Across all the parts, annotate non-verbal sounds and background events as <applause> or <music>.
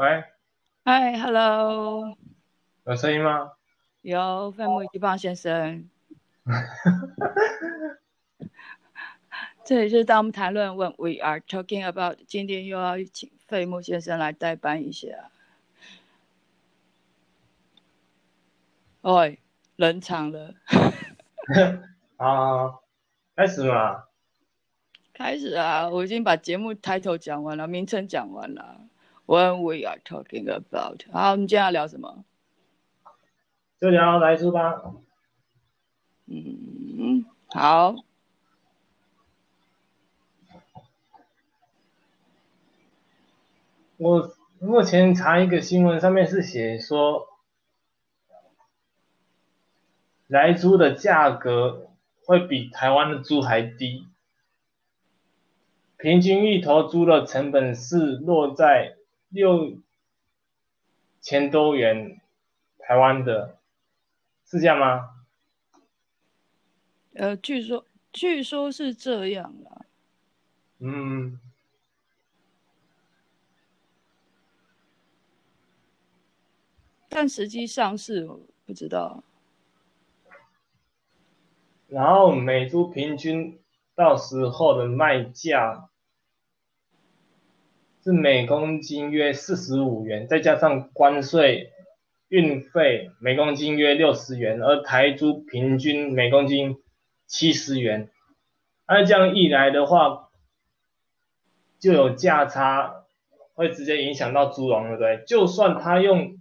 喂，嗨，Hello，有声音吗？有费木一棒先生。<laughs> 这里是当我们谈论问 We are talking about，今天又要请费木先生来代班一下。哦，冷场了。<laughs> 好，开始嘛。开始啊！我已经把节目 title 讲完了，名称讲完了。When we are talking about，好，我们今天要聊什么？就聊来猪吧。嗯，好。我目前查一个新闻，上面是写说，来猪的价格会比台湾的猪还低。平均一头猪的成本是落在六千多元，台湾的，是这样吗？呃，据说据说是这样啦。嗯。但实际上是不知道。然后每株平均到时候的卖价。是每公斤约四十五元，再加上关税、运费，每公斤约六十元，而台猪平均每公斤七十元。那这样一来的话，就有价差，会直接影响到猪笼，对不对？就算他用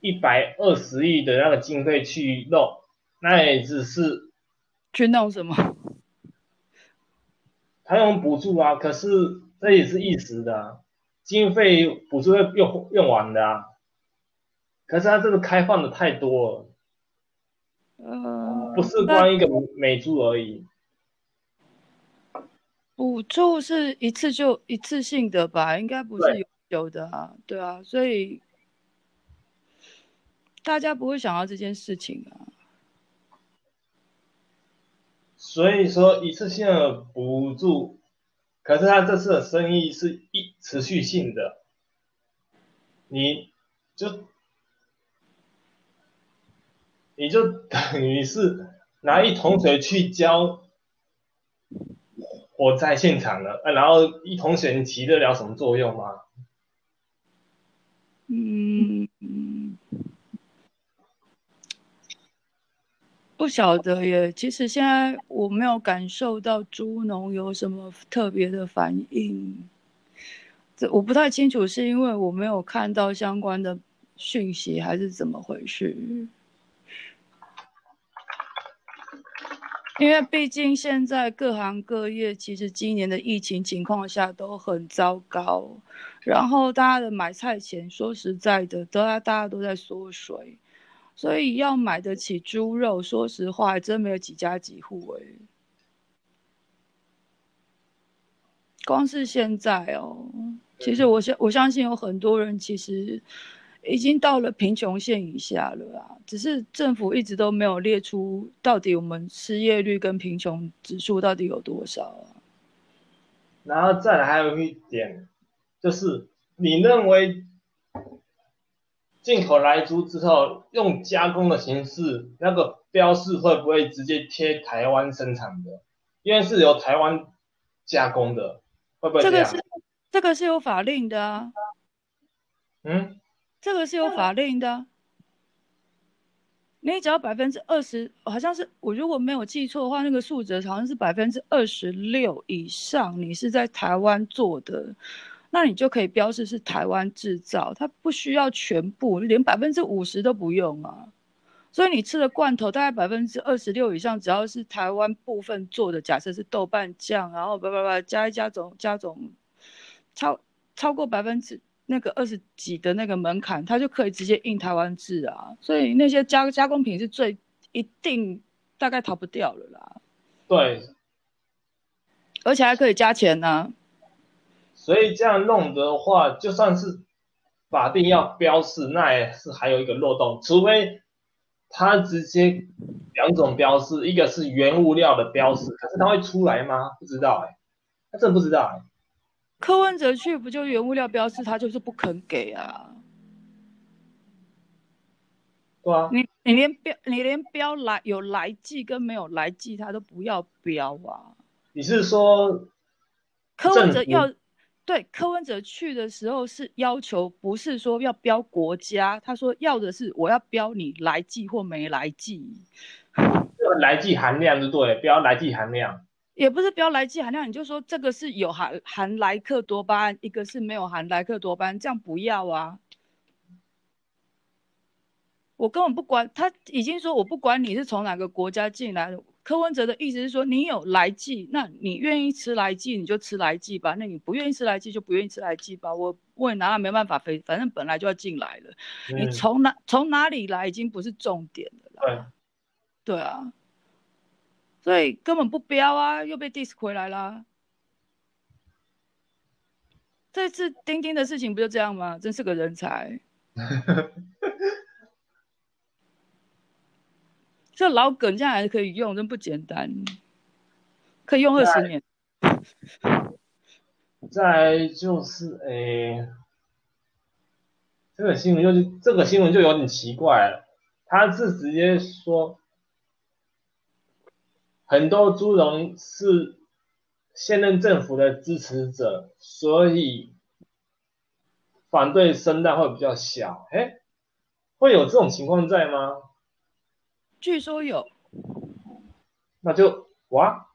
一百二十亿的那个经费去弄，那也只是去弄什么？还有补助啊，可是这也是一时的，经费补助会用用完的啊。可是它这个开放的太多了，呃，不是光一个美珠而已。补助是一次就一次性的吧？应该不是永久的啊，对啊，所以大家不会想到这件事情啊。所以说一次性的补助，可是他这次的生意是一持续性的，你就你就等于是拿一桶水去浇火灾现场了，然后一桶水你起得了什么作用吗？嗯。不晓得耶，其实现在我没有感受到猪农有什么特别的反应，这我不太清楚，是因为我没有看到相关的讯息，还是怎么回事？因为毕竟现在各行各业其实今年的疫情情况下都很糟糕，然后大家的买菜钱，说实在的，都大家都在缩水。所以要买得起猪肉，说实话，还真没有几家几户哎。光是现在哦，其实我相我相信有很多人其实已经到了贫穷线以下了啊，只是政府一直都没有列出到底我们失业率跟贫穷指数到底有多少啊。然后再来还有一点，就是你认为？进口来猪之后，用加工的形式，那个标示会不会直接贴台湾生产的？因为是由台湾加工的，会不会这个是这个是有法令的啊。嗯，这个是有法令的。你只要百分之二十，好像是我如果没有记错的话，那个数值好像是百分之二十六以上，你是在台湾做的。那你就可以标示是台湾制造，它不需要全部，连百分之五十都不用啊。所以你吃的罐头大概百分之二十六以上，只要是台湾部分做的，假设是豆瓣酱，然后叭叭叭加一加总加总，超超过百分之那个二十几的那个门槛，它就可以直接印台湾制啊。所以那些加加工品是最一定大概逃不掉了啦。对，而且还可以加钱呢。所以这样弄的话，就算是法定要标示，那也是还有一个漏洞，除非他直接两种标示，一个是原物料的标示，可是它会出来吗？不知道哎，他真不知道哎。柯文哲去不就原物料标示，他就是不肯给啊。对啊，你你连标你连标来有来记跟没有来记，他都不要标啊。你是说柯文哲要对柯文哲去的时候是要求，不是说要标国家，他说要的是我要标你来记或没来记，<sighs> 这个来记含量就对了，不要来记含量。也不是标来记含量，你就说这个是有含含莱克多巴胺，一个是没有含莱克多巴胺，这样不要啊。我根本不管，他已经说我不管你是从哪个国家进来的。柯文哲的意思是说，你有来记，那你愿意吃来记你就吃来记吧，那你不愿意吃来记就不愿意吃来记吧。我我也拿他没办法，非反正本来就要进来了，你嗯从哪从哪里来已经不是重点了啦。对，对啊，所以根本不标啊，又被 diss 回来啦。这次钉钉的事情不就这样吗？真是个人才。<laughs> 这老梗这样还可以用，真不简单，可以用二十年。再就是诶，这个新闻就是这个新闻就有点奇怪了，他是直接说很多猪农是现任政府的支持者，所以反对声浪会比较小。哎，会有这种情况在吗？据说有，那就哇，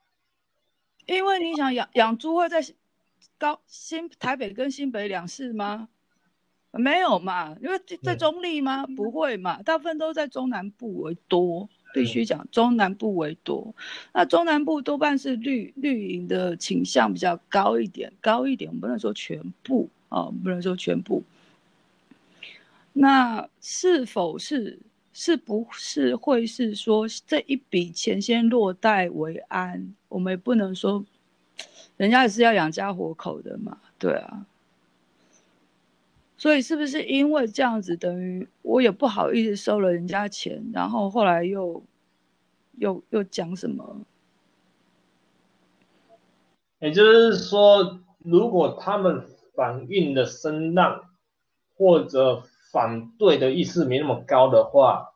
因为你想养养猪会在高新台北跟新北两市吗？没有嘛，因为在嗯中立吗？不会嘛，大部分都在中南部为多，必须讲中南部为多。那中南部多半是绿绿营的倾向比较高一点，高一点，我们不能说全部啊、哦，不能说全部。那是否是是不是会是说这一笔钱先落袋为安？我们也不能说，人家也是要养家活口的嘛，对啊。所以是不是因为这样子，等于我也不好意思收了人家钱，然后后来又又又讲什么？也就是说，如果他们反映的声浪或者反对的意识没那么高的话，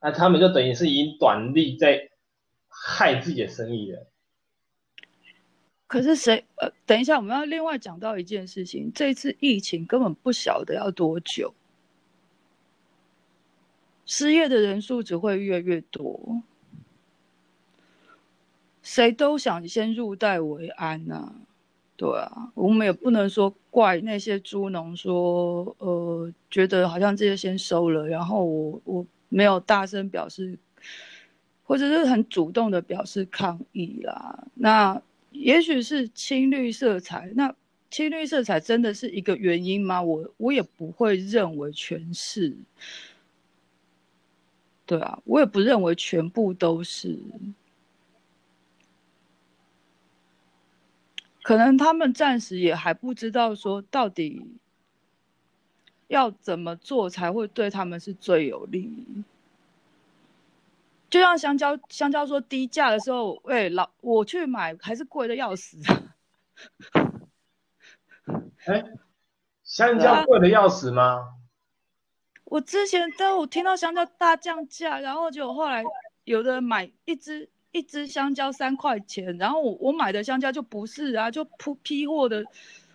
那他们就等于是以短利在害自己的生意了。可是谁？呃，等一下，我们要另外讲到一件事情，这次疫情根本不晓得要多久，失业的人数只会越来越多，谁都想先入袋为安呐、对啊，我们也不能说怪那些猪农说，呃，觉得好像这些先收了，然后我我没有大声表示，或者是很主动的表示抗议啦。那也许是青绿色彩，那青绿色彩真的是一个原因吗？我我也不会认为全是。对啊，我也不认为全部都是。可能他们暂时也还不知道说到底要怎么做才会对他们是最有利。就像香蕉，香蕉说低价的时候，哎、老我去买还是贵的要死。哎，香蕉贵的要死吗？我之前都我听到香蕉大降价，然后就后来有的人买一只一只香蕉三块钱，然后我我买的香蕉就不是啊，就铺批货的，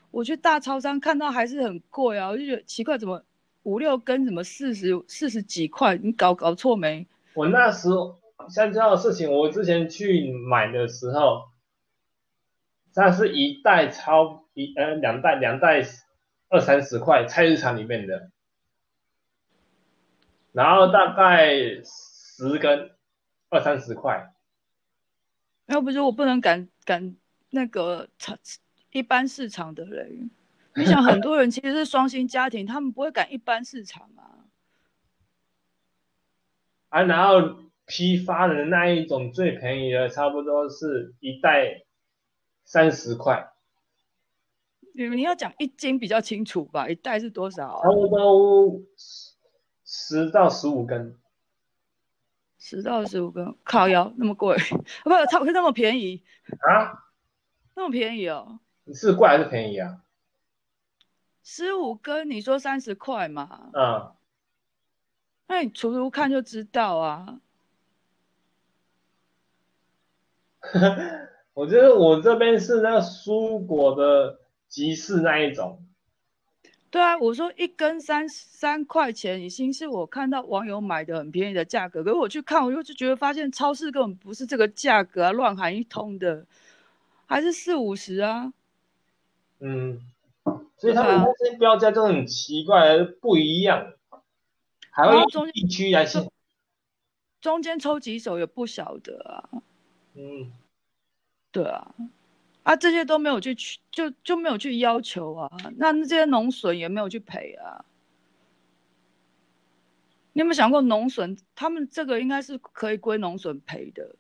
我去大超商看到还是很贵啊，我就觉得奇怪，怎么五六根怎么四十四十几块？你搞搞错没？我那时候香蕉的事情，我之前去买的时候，它是一袋超一呃两袋两袋二三十块，菜市场里面的，然后大概十根二三十块，要不是我不能赶赶那个场一般市场的人，你想很多人其实是双薪家庭，他们不会赶一般市场啊。啊，然后批发的那一种最便宜的，差不多是一袋三十块，你你要讲一斤比较清楚吧？一袋是多少啊差？不多十到十五根。十到十五根，靠腰那么贵，<laughs> 不，它那么便宜，啊，那么便宜哦。你是贵还是便宜啊？十五根，你说三十块嘛？嗯，那你除除看就知道啊。<laughs> 我觉得我这边是那个蔬果的集市那一种。对啊，我说一根三三块钱，已经是我看到网友买的很便宜的价格。可是我去看，我又就觉得发现超市根本不是这个价格啊，乱喊一通的，还是四五十啊。嗯，所以他们那些标价就很奇怪，不一样，还会地区来限，中间抽几手也不晓得啊。嗯，对啊。啊，这些都没有去去，就就没有去要求啊。那这些农损也没有去赔啊。你有没有想过，农损他们这个应该是可以归农损赔的，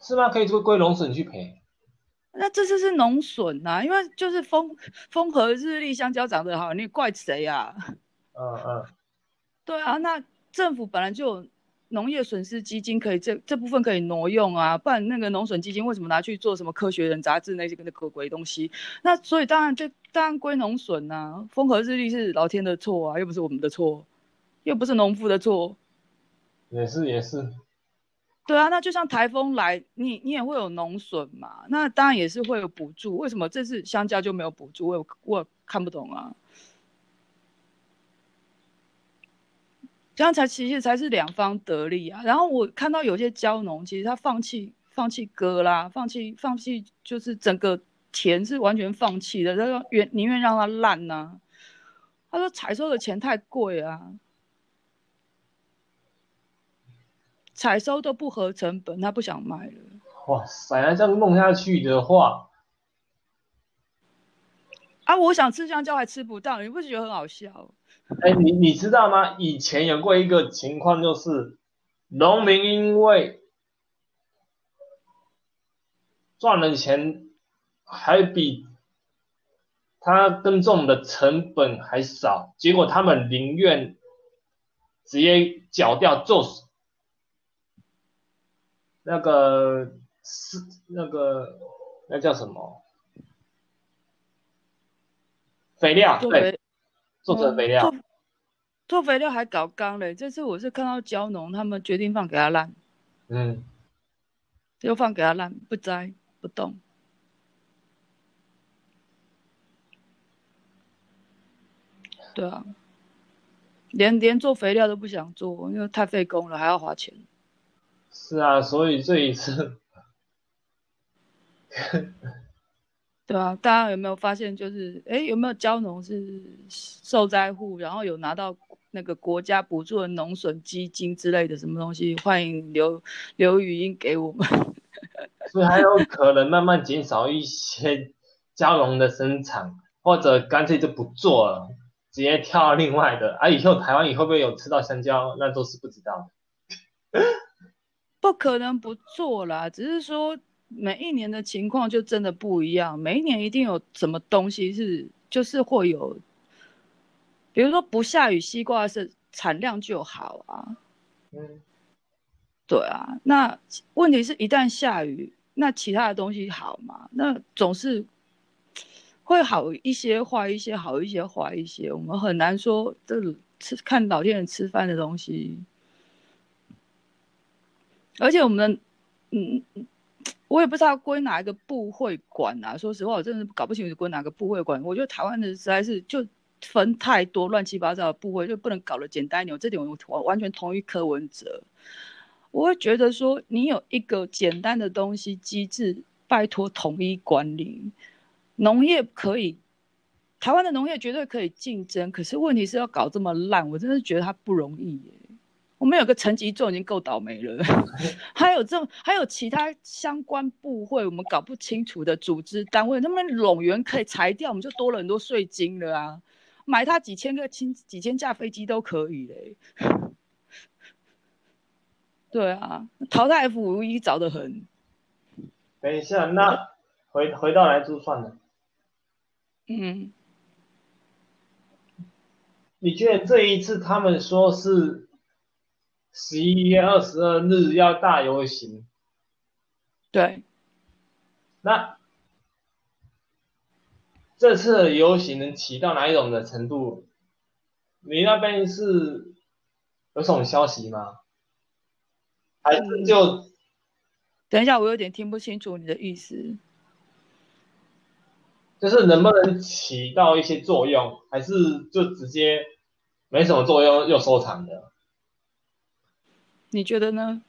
是吗？可以归归农损去赔？那这次是农损呐，因为就是风风和日丽，香蕉长得好，你怪谁呀？嗯嗯，对啊，那政府本来就。农业损失基金可以这这部分可以挪用啊，不然那个农损基金为什么拿去做什么科学人杂志那些个那个鬼东西？那所以当然就当然归农损呐，风和日丽是老天的错啊，又不是我们的错，又不是农夫的错，也是也是，对啊，那就像台风来，你你也会有农损嘛，那当然也是会有补助，为什么这次香蕉就没有补助？我我看不懂啊。这样才其实才是两方得利啊。然后我看到有些蕉农，其实他放弃放弃割啦，放弃放弃，就是整个田是完全放弃的，他说愿宁愿让它烂呐。他说采收的钱太贵啊，采收都不合成本，他不想卖了。哇塞，那这样弄下去的话，啊，我想吃香蕉还吃不到，你不觉得很好笑？哎，你你知道吗？以前有过一个情况，就是农民因为赚的钱还比他耕种的成本还少，结果他们宁愿直接缴掉做那个是那个那叫什么肥料？对。做成肥料，做肥料还搞缸嘞！这次我是看到蕉农他们决定放给他烂，嗯，就放给他烂，不摘不动。对啊，连连做肥料都不想做，因为太费工了，还要花钱。是啊，所以这一次。<laughs> 对啊，大家有没有发现，就是哎，有没有蕉农是受灾户，然后有拿到那个国家补助的农损基金之类的什么东西？欢迎留留语音给我们。<laughs> 所以还有可能慢慢减少一些蕉农的生产，或者干脆就不做了，直接跳到另外的。啊，以后台湾以后会不会有吃到香蕉，那都是不知道的。<laughs> 不可能不做啦，只是说。每一年的情况就真的不一样，每一年一定有什么东西是就是会有，比如说不下雨，西瓜是产量就好啊。嗯，对啊，那问题是一旦下雨，那其他的东西好吗？那总是会好一些，坏一些，好一些，坏一些。我们很难说这吃看老天人吃饭的东西，而且我们嗯。我也不知道归哪一个部会管啊！说实话，我真的搞不清楚归哪个部会管。我觉得台湾的实在是就分太多乱七八糟的部会，就不能搞得简单一点。这点我完完全同意柯文哲。我会觉得说，你有一个简单的东西机制，拜托统一管理。农业可以，台湾的农业绝对可以竞争，可是问题是要搞这么烂，我真的觉得它不容易耶。我们有个层级做已经够倒霉了，<laughs> 还有这还有其他相关部会，我们搞不清楚的组织单位，他们冗员可以裁掉，我们就多了很多税金了啊！买他几千个轻几千架飞机都可以嘞。<laughs> 对啊，淘汰 F 五一早得很。等一下，那回回到来珠算了。嗯。你觉得这一次他们说是？十一月二十二日要大游行，对。那这次游行能起到哪一种的程度？你那边是有什么消息吗？还是就等一下，我有点听不清楚你的意思。就是能不能起到一些作用，还是就直接没什么作用又收场的？你觉得呢？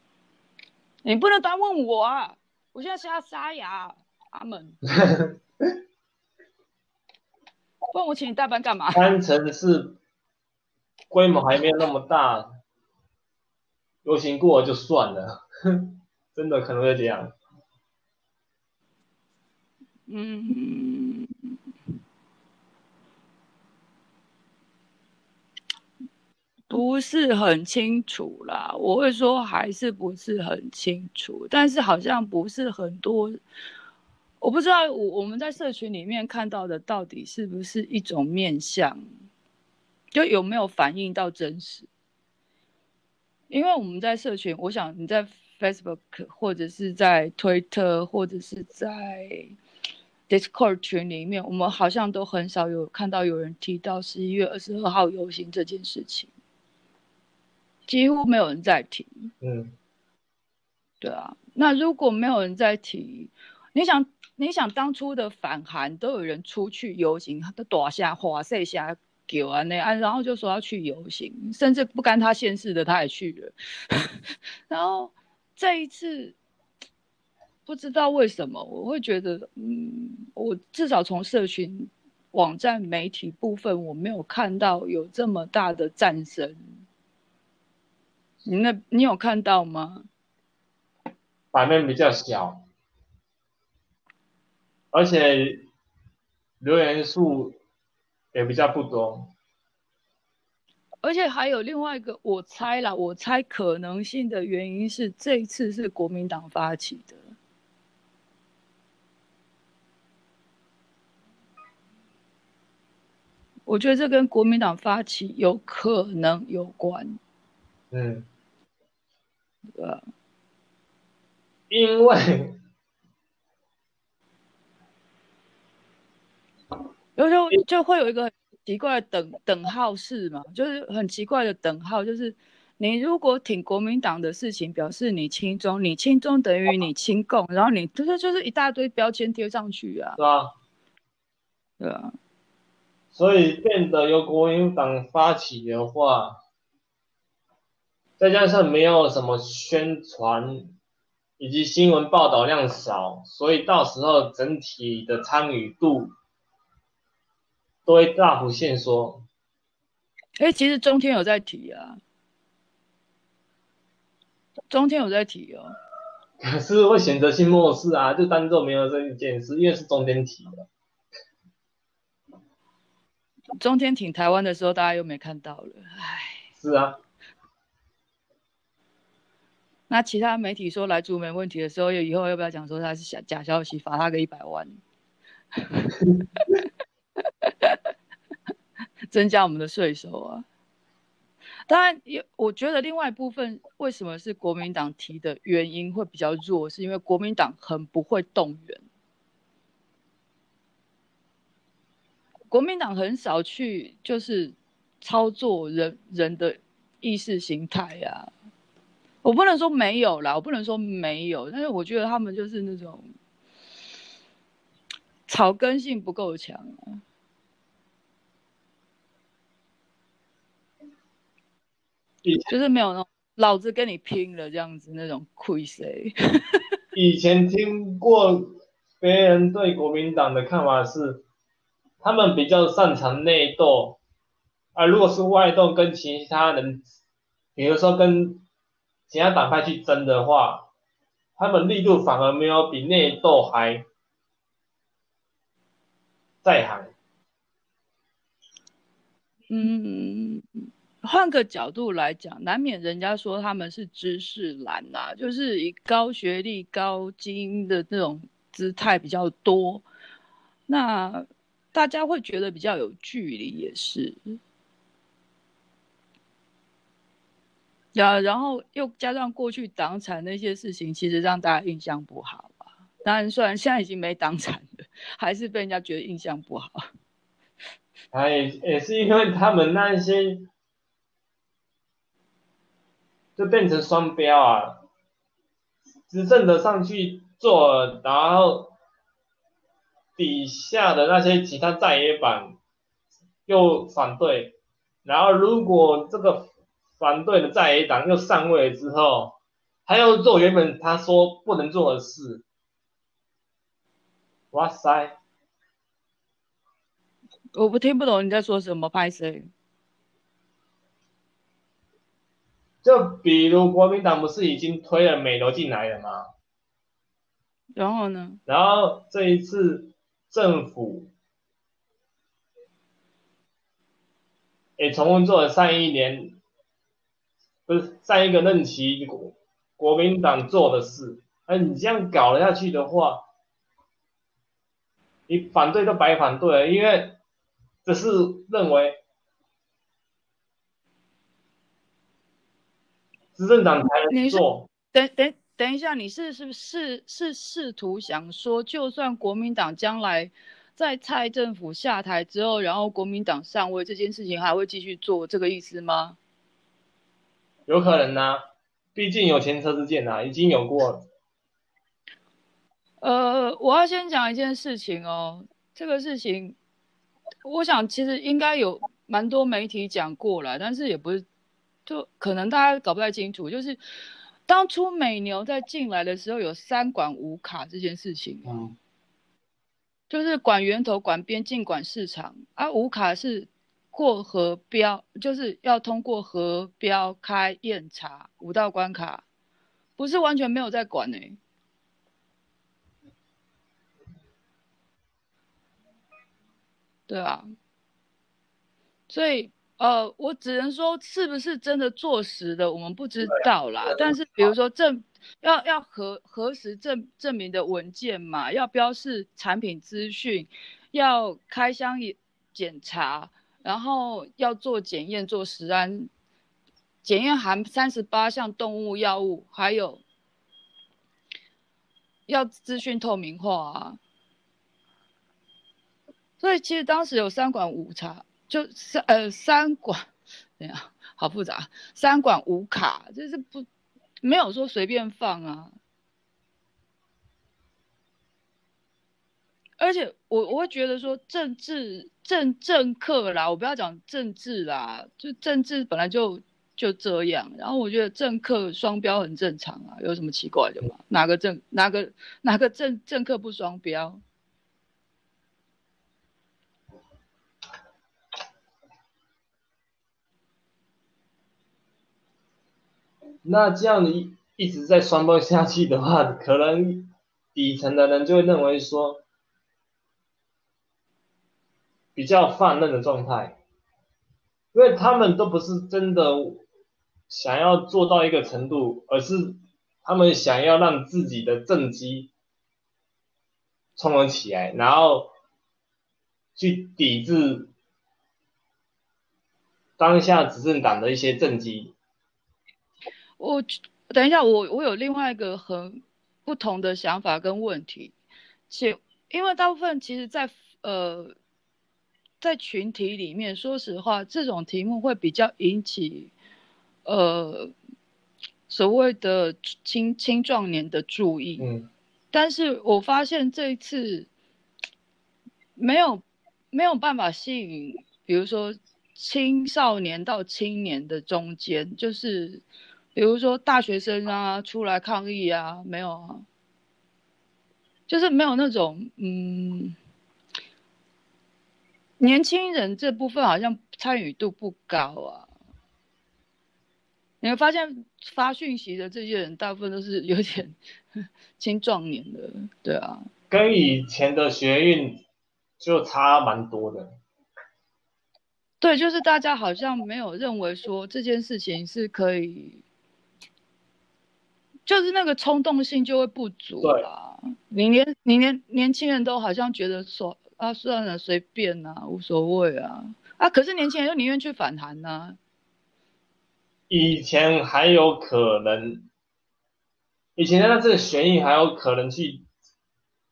你不能单问我啊！我现在是要沙哑，阿门。<laughs> 问我请你代班干嘛？单纯是规模还没有那么大，游行过了就算了，真的可能会这样。嗯，不是很清楚啦。我会说还是不是很清楚，但是好像不是很多。我不知道我我们在社群里面看到的到底是不是一种面相，就有没有反映到真实？因为我们在社群，我想你在 Facebook 或者是在推特或者是在 Discord 群里面，我们好像都很少有看到有人提到十一月二十二号游行这件事情，几乎没有人在提。嗯，对啊，那如果没有人在提，你想？你想当初的反韩都有人出去游行，都躲下花色下给完那啊，然后就说要去游行，甚至不干他现世的他也去了。<laughs> 然后这一次不知道为什么，我会觉得，嗯，我至少从社群网站媒体部分，我没有看到有这么大的战声。你那，你有看到吗？版面比较小。而且留言数也比较不多，而且还有另外一个，我猜啦，我猜可能性的原因是这一次是国民党发起的，我觉得这跟国民党发起有可能有关，嗯，对吧？因为。<laughs> 有时候就会有一个奇怪的等等号式嘛，就是很奇怪的等号，就是你如果挺国民党的事情，表示你亲中，你亲中等于你亲共，然后你就是就是一大堆标签贴上去啊，是啊，对啊，所以变得由国民党发起的话，再加上没有什么宣传以及新闻报道量少，所以到时候整体的参与度。都会大幅限缩。哎，其实中天有在提啊，中天有在提哦。可是会选择性漠视啊，就当做没有这一件事，因为是中天提的。中天挺台湾的时候，大家又没看到了，唉。是啊。那其他媒体说来租没问题的时候，以后要不要讲说他是假假消息，罚他个一百万？<laughs> 增加我们的税收啊！当然，有我觉得另外一部分为什么是国民党提的原因会比较弱，是因为国民党很不会动员，国民党很少去就是操作人人的意识形态呀。我不能说没有啦，我不能说没有，但是我觉得他们就是那种草根性不够强啊。就是没有那种老子跟你拼了这样子那种亏谁？<laughs> 以前听过别人对国民党的看法是，他们比较擅长内斗，啊，如果是外斗跟其他人，比如说跟其他党派去争的话，他们力度反而没有比内斗还在行。嗯。换个角度来讲，难免人家说他们是知识蓝呐，就是以高学历、高精英的这种姿态比较多，那大家会觉得比较有距离，也是。然然后又加上过去党产那些事情，其实让大家印象不好啊。当然，虽然现在已经没党产了，还是被人家觉得印象不好？哎，也是因为他们那些就变成双标啊，执政的上去做，然后底下的那些其他在野党又反对，然后如果这个反对的在野党又上位之后，他又做原本他说不能做的事，哇塞！我不听不懂你在说什么，拍谁？就比如国民党不是已经推了美楼进来了吗？然后呢？然后这一次政府也重新做了上一年，不是上一个任期国国民党做的事。哎，你这样搞了下去的话，你反对都白反对了，因为只是认为。执政党才能做。等等等一下，你是是是是试图想说，就算国民党将来在蔡政府下台之后，然后国民党上位，这件事情还会继续做，这个意思吗？有可能呐，毕竟有前车之鉴呐，已经有过了。呃，我要先讲一件事情哦，这个事情，我想其实应该有蛮多媒体讲过了，但是也不是。就可能大家搞不太清楚，就是当初美牛在进来的时候，有三管五卡这件事情，嗯，就是管源头、管边境、管市场，而五卡是过河标，就是要通过河标开验查五道关卡，不是完全没有在管呢。对啊，所以。呃，我只能说是不是真的坐实的，我们不知道啦。但是比如说证要要核核实证证明的文件嘛，要标示产品资讯，要开箱检查，然后要做检验做实安，检验含三十八项动物药物，还有要资讯透明化啊。所以其实当时有三管五查。就三呃三管，怎样？好复杂，三管五卡，就是不没有说随便放啊。而且我我会觉得说政治政政客啦，我不要讲政治啦，就政治本来就就这样。然后我觉得政客双标很正常啊，有什么奇怪的吗？哪个政哪个哪个政政客不双标？<laughs> 那这样一一直在双标下去的话，可能底层的人就会认为说比较泛滥的状态，因为他们都不是真的想要做到一个程度，而是他们想要让自己的政绩冲了起来，然后去抵制当下执政党的一些政绩。我等一下，我我有另外一个很不同的想法跟问题，且因为大部分其实，在呃在群体里面，说实话，这种题目会比较引起呃所谓的青青壮年的注意。嗯，但是我发现这一次没有没有办法吸引，比如说青少年到青年的中间，就是。比如说大学生啊，出来抗议啊，没有啊，就是没有那种嗯，年轻人这部分好像参与度不高啊。你会发现发讯息的这些人，大部分都是有点 <laughs> 青壮年的，对啊，跟以前的学运就差蛮多的。对，就是大家好像没有认为说这件事情是可以。就是那个冲动性就会不足啦。你连你连年轻人都好像觉得说啊算了随便啊无所谓啊啊，可是年轻人又宁愿去反弹呢。以前还有可能，以前那这个悬疑还有可能去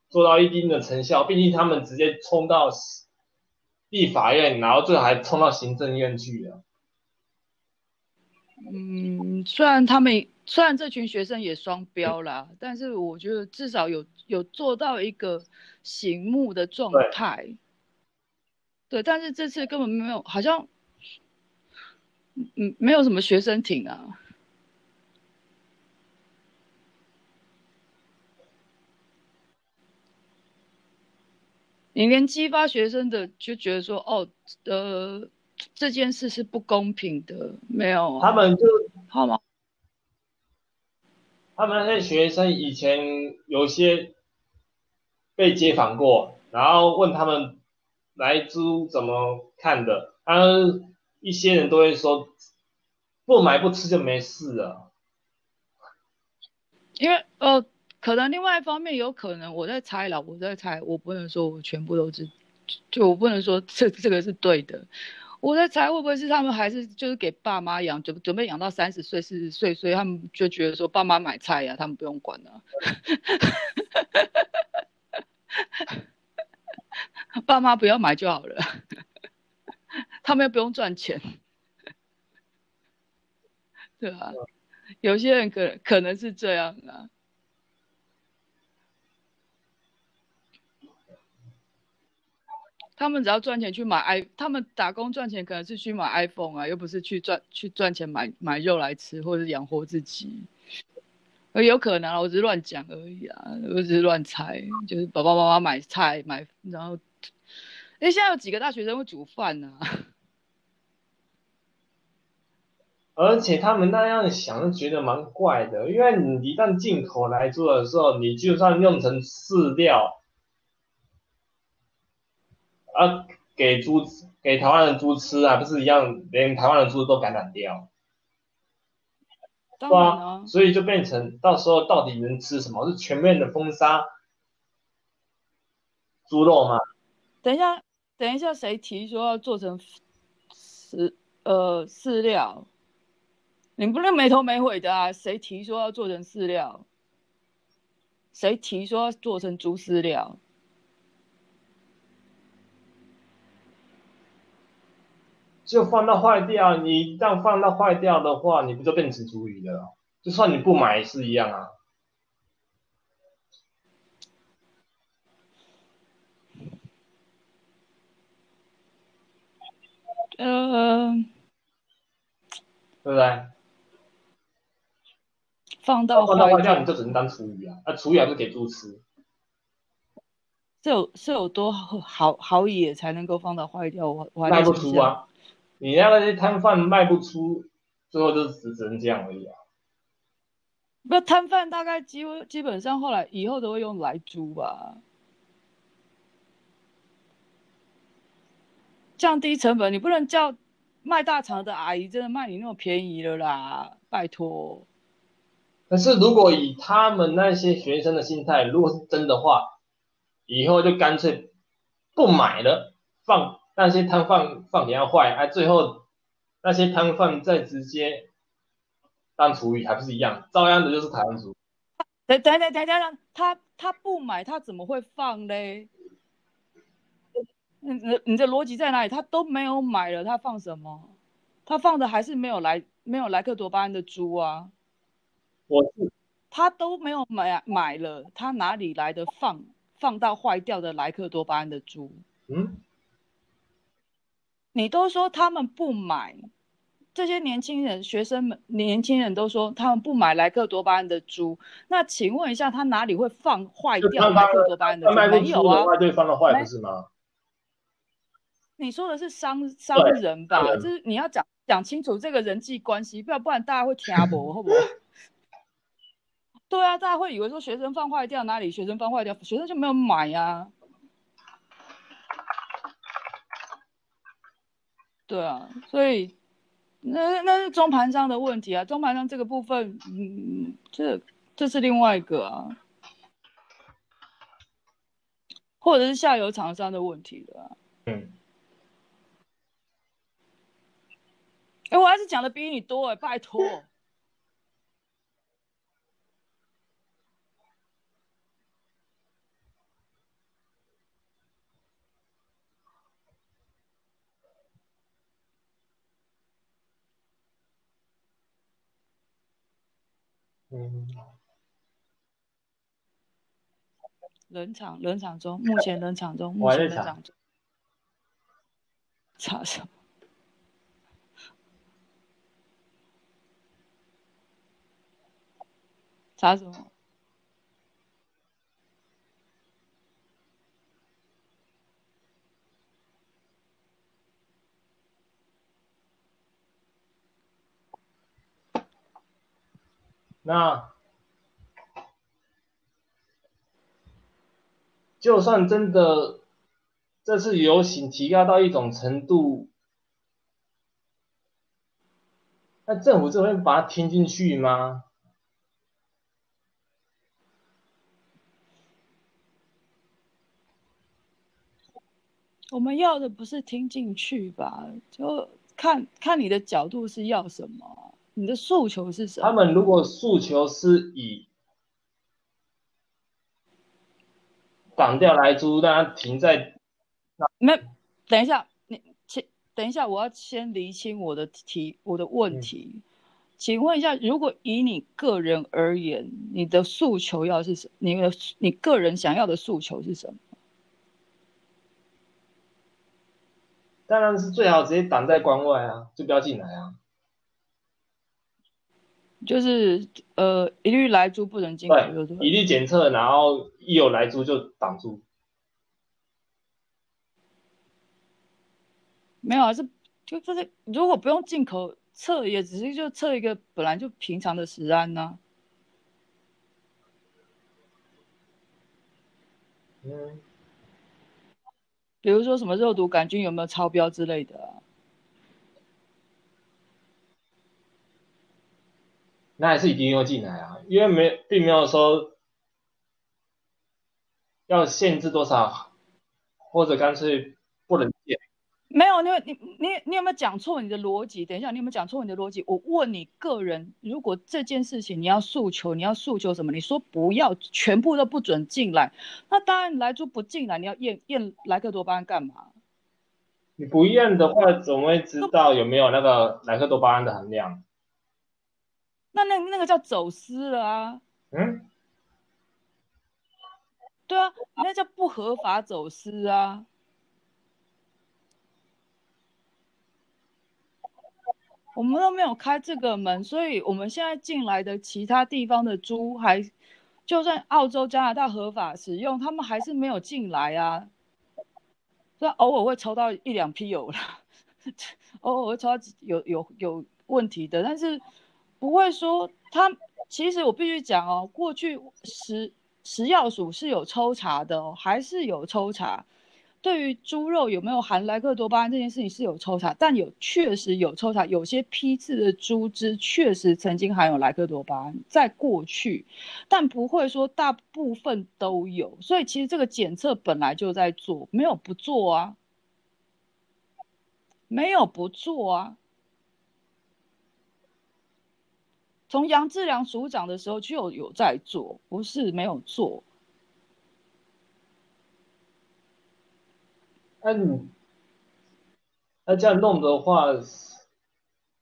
做到一定的成效，毕竟他们直接冲到立法院，然后最后还冲到行政院去了。嗯，虽然他们虽然这群学生也双标啦，但是我觉得至少有有做到一个醒目的状态。对，但是这次根本没有，好像嗯没有什么学生挺啊。你连激发学生的就觉得说哦，呃。这件事是不公平的，没有他们就好吗？他们那些学生以前有些被街访过，然后问他们来租怎么看的，他们一些人都会说不买不吃就没事了。因为呃，可能另外一方面有可能我在猜了，我在猜，我不能说我全部都是，就我不能说这这个是对的。我在猜会不会是他们还是就是给爸妈养，准准备养到三十岁四十岁，所以他们就觉得说爸妈买菜呀，他们不用管了，爸妈不要买就好了，他们又不用赚钱，对吧？有些人可可能是这样啊。他们只要赚钱去买 i，他们打工赚钱可能是去买 iPhone 啊，又不是去赚去赚钱买买肉来吃或者养活自己。有可能啊，我只是乱讲而已啊，我只是乱猜，就是爸爸妈妈买菜买，然后，哎，现在有几个大学生会煮饭呢？<laughs> 而且他们那样想，觉得蛮怪的，因为你一旦进口来做的时候，你就算用成饲料。啊，给猪给台湾的猪吃啊，不是一样，连台湾的猪都感染掉。对啊，所以就变成到时候到底能吃什么？是全面的封杀猪肉吗？等一下，等一下，谁提说要做成饲呃饲料？你不能没头没尾的啊！谁提说要做成饲料？谁提说要做成猪饲料？就放到坏掉，你一旦放到坏掉的话，你不就变成猪鱼了？就算你不买也是一样啊。呃，对不对？放到放到坏掉，你就只能当厨余啊！那厨余还是给猪吃？是有是有多好好野才能够放到坏掉？我我卖不出啊。你那个摊贩卖不出，最后就只只能这样而已啊。不，摊贩大概基基本上后来以后都会用来租吧，降低成本。你不能叫卖大肠的阿姨真的卖你那么便宜了啦，拜托。可是如果以他们那些学生的心态，如果是真的话，以后就干脆不买了，放。那些摊贩放给他坏，哎，最后那些摊贩再直接当厨余，还不是一样？照样的就是台湾族。等等等等等，他他不买，他怎么会放嘞？你你你的逻辑在哪里？他都没有买了，他放什么？他放的还是没有来没有莱克多巴胺的猪啊？我是他都没有买买了，他哪里来的放放到坏掉的莱克多巴胺的猪？嗯。你都说他们不买，这些年轻人、学生们、年轻人都说他们不买莱克多巴胺的猪。那请问一下，他哪里会放坏掉莱克多巴胺的猪？没有啊，对，放了坏不是吗？你说的是商商人吧？就是你要讲讲清楚这个人际关系，不然不然大家会听不，会不会？<laughs> 对啊，大家会以为说学生放坏掉哪里？学生放坏掉，学生就没有买呀。对啊，所以那那是中盘商的问题啊，中盘商这个部分，嗯，这这是另外一个啊，或者是下游厂商的问题的。嗯。哎，我还是讲的比你多哎，拜托。嗯，冷场，冷场中，目前冷场中，目前冷场中。查什么？查什么？那就算真的这次游行提高到一种程度，那政府这会把它听进去吗？我们要的不是听进去吧？就看看你的角度是要什么，你的诉求是什么？他们如果诉求是以挡掉来租，让它停在没，等一下，你先等一下，我要先厘清我的题，我的问题。请问一下，如果以你个人而言，你的诉求要是什？你的你个人想要的诉求是什么？当然是最好直接挡在关外啊，就不要进来啊。就是呃，一律来租不能进口，对不对？一律检测，然后一有来租就挡住。没有啊，是就这是如果不用进口测，也只是就测一个本来就平常的食安呢、嗯，比如说什么肉毒杆菌有没有超标之类的啊、那还是一定要进来啊，因为没并没有说要限制多少，或者干脆不能进。没有，你有你你你有没有讲错你的逻辑？等一下，你有没有讲错你的逻辑？我问你个人，如果这件事情你要诉求，你要诉求什么？你说不要，全部都不准进来，那当然来猪不进来，你要验验莱克多巴胺干嘛？你不验的话，怎么会知道有没有那个莱克多巴胺的含量？那那那个叫走私了啊！嗯，对啊，那叫不合法走私啊！我们都没有开这个门，所以我们现在进来的其他地方的猪还，就算澳洲、加拿大合法使用，他们还是没有进来啊。虽然偶尔会抽到一两批有了，<laughs> 偶尔会抽到有有有问题的，但是不会说他。其实我必须讲哦，过去食食药署是有抽查的哦，还是有抽查。对于猪肉有没有含莱克多巴胺这件事情是有抽查，但有确实有抽查，有些批次的猪只确实曾经含有莱克多巴胺，在过去，但不会说大部分都有，所以其实这个检测本来就在做，没有不做啊，没有不做啊。从杨志良署长的时候就有有在做，不是没有做。那你那这样弄的话，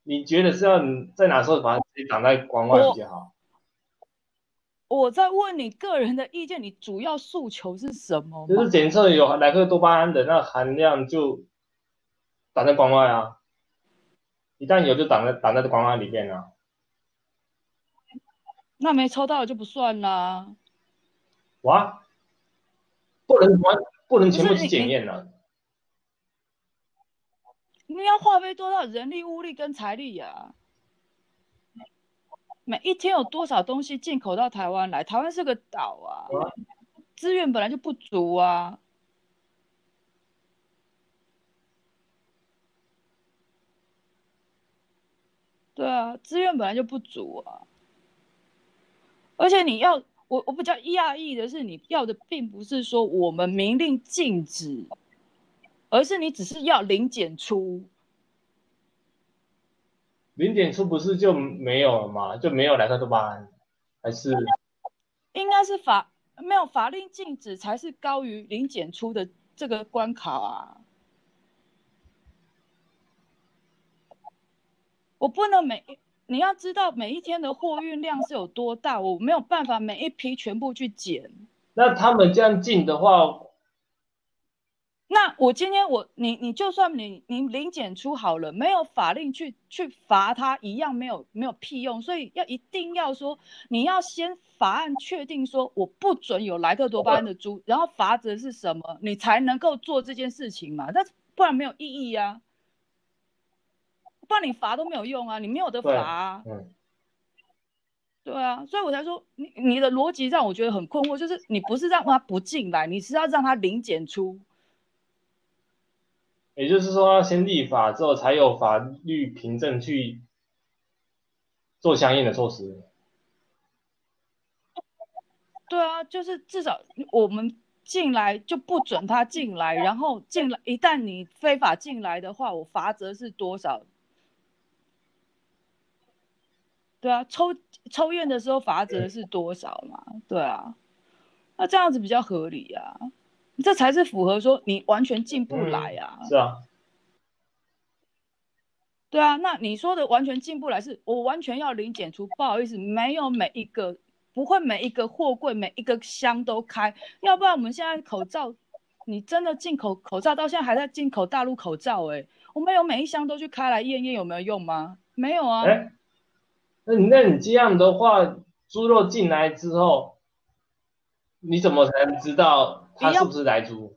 你觉得是要你在哪时候把它直接挡在关外比较好？我在问你个人的意见，你主要诉求是什么？就是检测有莱克多巴胺的那含量就挡在关外啊，一旦有就挡在挡在关外里面啊。那没抽到就不算啦。哇，不能完不能全部去检验了。你要花费多少人力、物力跟财力呀？每一天有多少东西进口到台湾来？台湾是个岛啊，资源本来就不足啊。对啊，资源本来就不足啊。而且你要我，我比较讶异的是，你要的并不是说我们明令禁止，而是你只是要零检出。零检出不是就没有了吗？就没有莱克多巴胺，还是？应该是法没有法令禁止才是高于零检出的这个关卡啊。我不能每你要知道每一天的货运量是有多大，我没有办法每一批全部去检。那他们这样进的话，那我今天我你你就算你你零检出好了，没有法令去去罚他，一样没有没有屁用。所以要一定要说，你要先法案确定说我不准有莱克多巴胺的猪，然后罚则是什么，你才能够做这件事情嘛？但不然没有意义呀，不然你罚都没有用啊，你没有得罚啊。嗯。对啊，所以我才说你你的逻辑让我觉得很困惑，就是你不是让他不进来，你是要让他零检出。也就是说，要先立法之后，才有法律凭证去做相应的措施。对啊，就是至少我们进来就不准他进来，然后进来一旦你非法进来的话，我罚则是多少？对啊，抽抽验的时候罚则是多少嘛？对啊，那这样子比较合理啊，这才是符合说你完全进不来啊。是啊，对啊，那你说的完全进不来，是我完全要零检出，不好意思，没有每一个不会每一个货柜每一个箱都开，要不然我们现在口罩，你真的进口口罩到现在还在进口大陆口罩，哎，我们有每一箱都去开来验验有没有用吗？没有啊。那你那你这样的话，猪肉进来之后，你怎么才能知道它是不是来猪？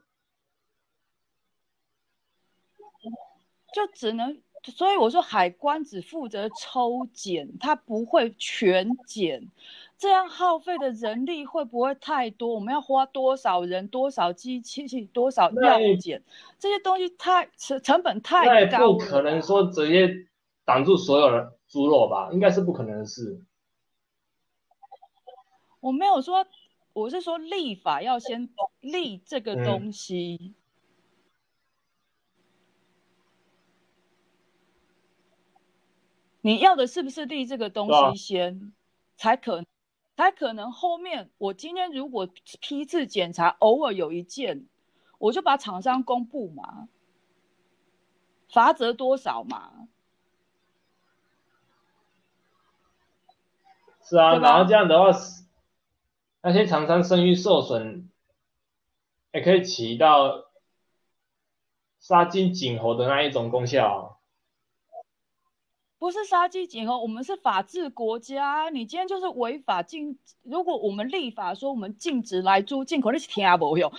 就只能，所以我说海关只负责抽检，他不会全检，这样耗费的人力会不会太多？我们要花多少人、多少机器、多少药检，这些东西太成成本太高，不可能说直接挡住所有人。猪肉吧，应该是不可能的事。我没有说，我是说立法要先立这个东西。你要的是不是立这个东西先，才可才可能后面我今天如果批次检查偶尔有一件，我就把厂商公布嘛，罚则多少嘛。是啊，然后这样的话，那些厂商声誉受损，也可以起到杀鸡儆猴的那一种功效。不是杀鸡儆猴，我们是法治国家，你今天就是违法禁。如果我们立法说我们禁止来租进口，那是听不用，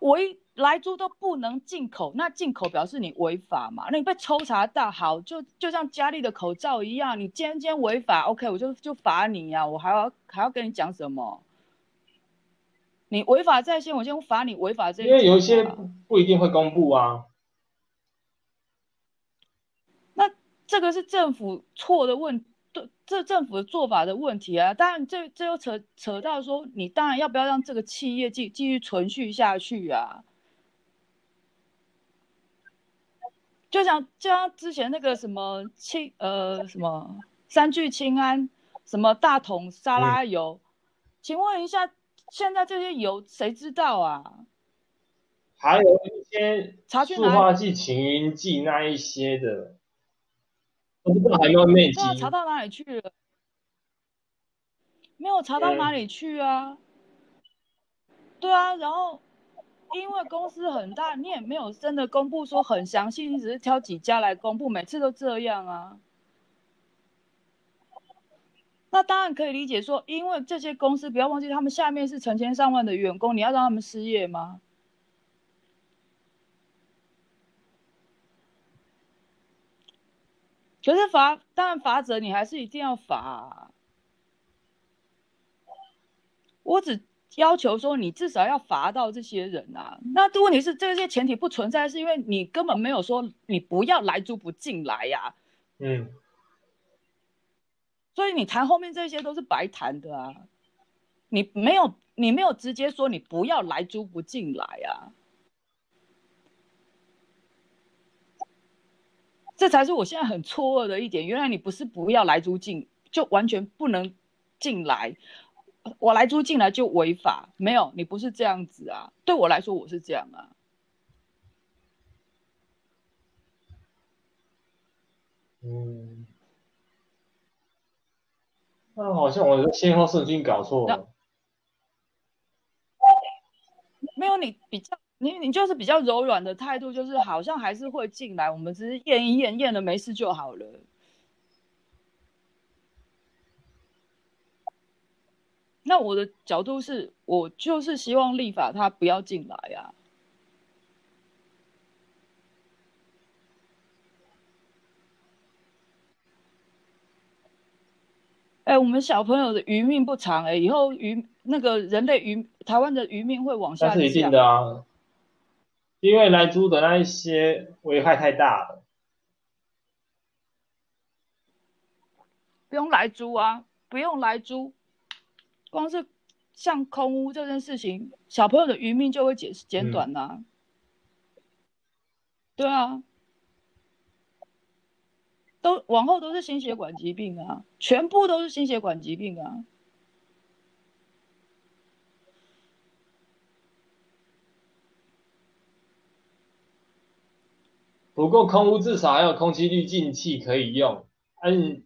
我违。来猪都不能进口，那进口表示你违法嘛？那你被抽查到，好，就就像佳丽的口罩一样，你今天今天违法，OK，我就就罚你呀，我还要还要跟你讲什么？你违法在先，我先罚你违法这。因为有一些不一定会公布啊。那这个是政府错的问，对，这政府的做法的问题啊。当然，这这又扯扯到说，你当然要不要让这个企业继继续存续下去啊？就像就像之前那个什么清呃什么三聚氰胺，什么大桶沙拉油，请问一下，现在这些油谁知道啊？还有一些塑化剂、擎云剂那一些的，不知道还有没有查到哪里去了？没有查到哪里去啊？对啊，然后。因为公司很大，你也没有真的公布说很详细，你只是挑几家来公布，每次都这样啊。那当然可以理解说，因为这些公司不要忘记，他们下面是成千上万的员工，你要让他们失业吗？可是罚，当然罚则你还是一定要罚。我只。要求说你至少要罚到这些人啊，那这问题是这些前提不存在，是因为你根本没有说你不要来租不进来呀，嗯，所以你谈后面这些都是白谈的啊，你没有你没有直接说你不要来租不进来啊，这才是我现在很错愕的一点，原来你不是不要来租进，就完全不能进来。我来租进来就违法？没有，你不是这样子啊。对我来说，我是这样啊。嗯，那好像我的先后顺序搞错了。没有，你比较你你就是比较柔软的态度，就是好像还是会进来，我们只是验一验，验了没事就好了。那我的角度是，我就是希望立法他不要进来啊。哎，我们小朋友的余命不长哎，以后余那个人类余台湾的余命会往下。那是一定的啊，因为来猪的那一些危害太大了。不用来猪啊，不用来猪，光是像空屋这件事情，小朋友的余命就会减减短呐。对啊。都往后都是心血管疾病啊，全部都是心血管疾病啊。不过空屋至少还有空气滤净器可以用。嗯。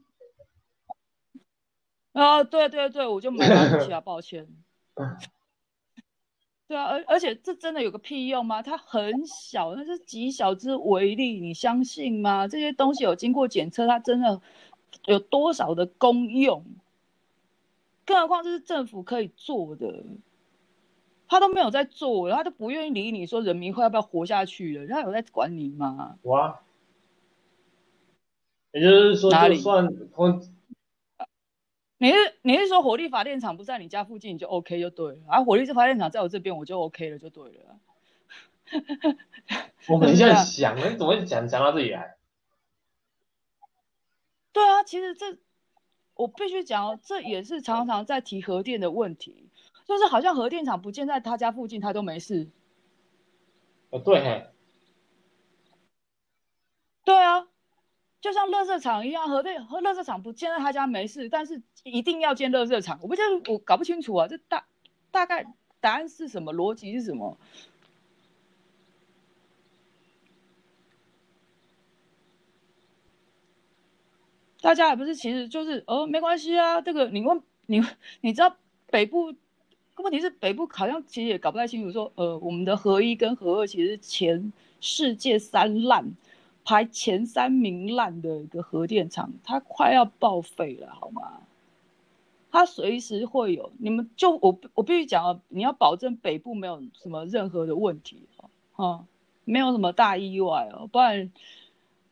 啊，对对对，我就没拿起啊，抱歉。<laughs> <laughs> 对啊，而而且这真的有个屁用吗？它很小，那是极小之微粒，你相信吗？这些东西有经过检测，它真的有多少的功用？更何况这是政府可以做的，他都没有在做，他都不愿意理你，说人民会要不要活下去了？他有在管你吗？哇，也就是说，就算空。你是你是说火力发电厂不在你家附近你就 OK 就对了，而火力发电厂在我这边我就 OK 了就对了。<laughs> 我们现在想，你怎么会讲讲到这里来？对啊，其实这我必须讲，这也是常常在提核电的问题，就是好像核电厂不建在他家附近，他都没事。哦，对，对啊。就像乐色场一样，核电和乐色场不建在他家没事，但是一定要建乐色场，我不得我搞不清楚啊，这大大概答案是什么，逻辑是什么？大家也不是，其实就是哦没关系啊，这个你问你你知道北部问题是北部好像其实也搞不太清楚，说呃我们的核一跟核二其实前世界三烂。排前三名烂的一个核电厂，它快要报废了，好吗？它随时会有，你们就我我必须讲啊，你要保证北部没有什么任何的问题哦，没有什么大意外哦，不然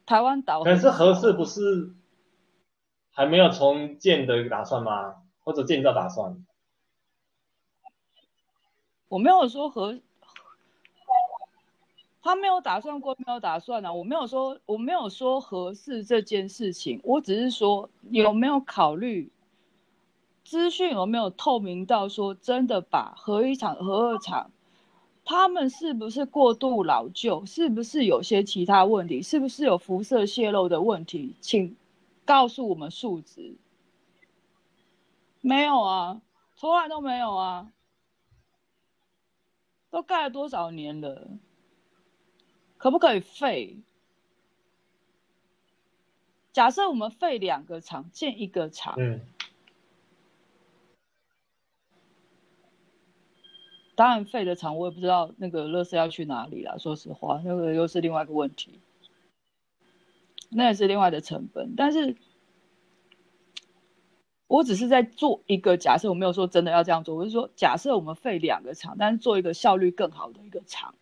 台湾岛可是核四不是还没有重建的打算吗？或者建造打算？我没有说核。他没有打算过，没有打算啊！我没有说，我没有说合适这件事情，我只是说有没有考虑资讯有没有透明到说真的把核一厂、核二厂，他们是不是过度老旧，是不是有些其他问题，是不是有辐射泄漏的问题，请告诉我们数值。没有啊，从来都没有啊，都盖了多少年了？可不可以废？假设我们废两个厂，建一个厂。嗯。当然废的厂，我也不知道那个乐视要去哪里了。说实话，那个又是另外一个问题，那也是另外的成本。但是，我只是在做一个假设，我没有说真的要这样做。我是说，假设我们废两个厂，但是做一个效率更好的一个厂。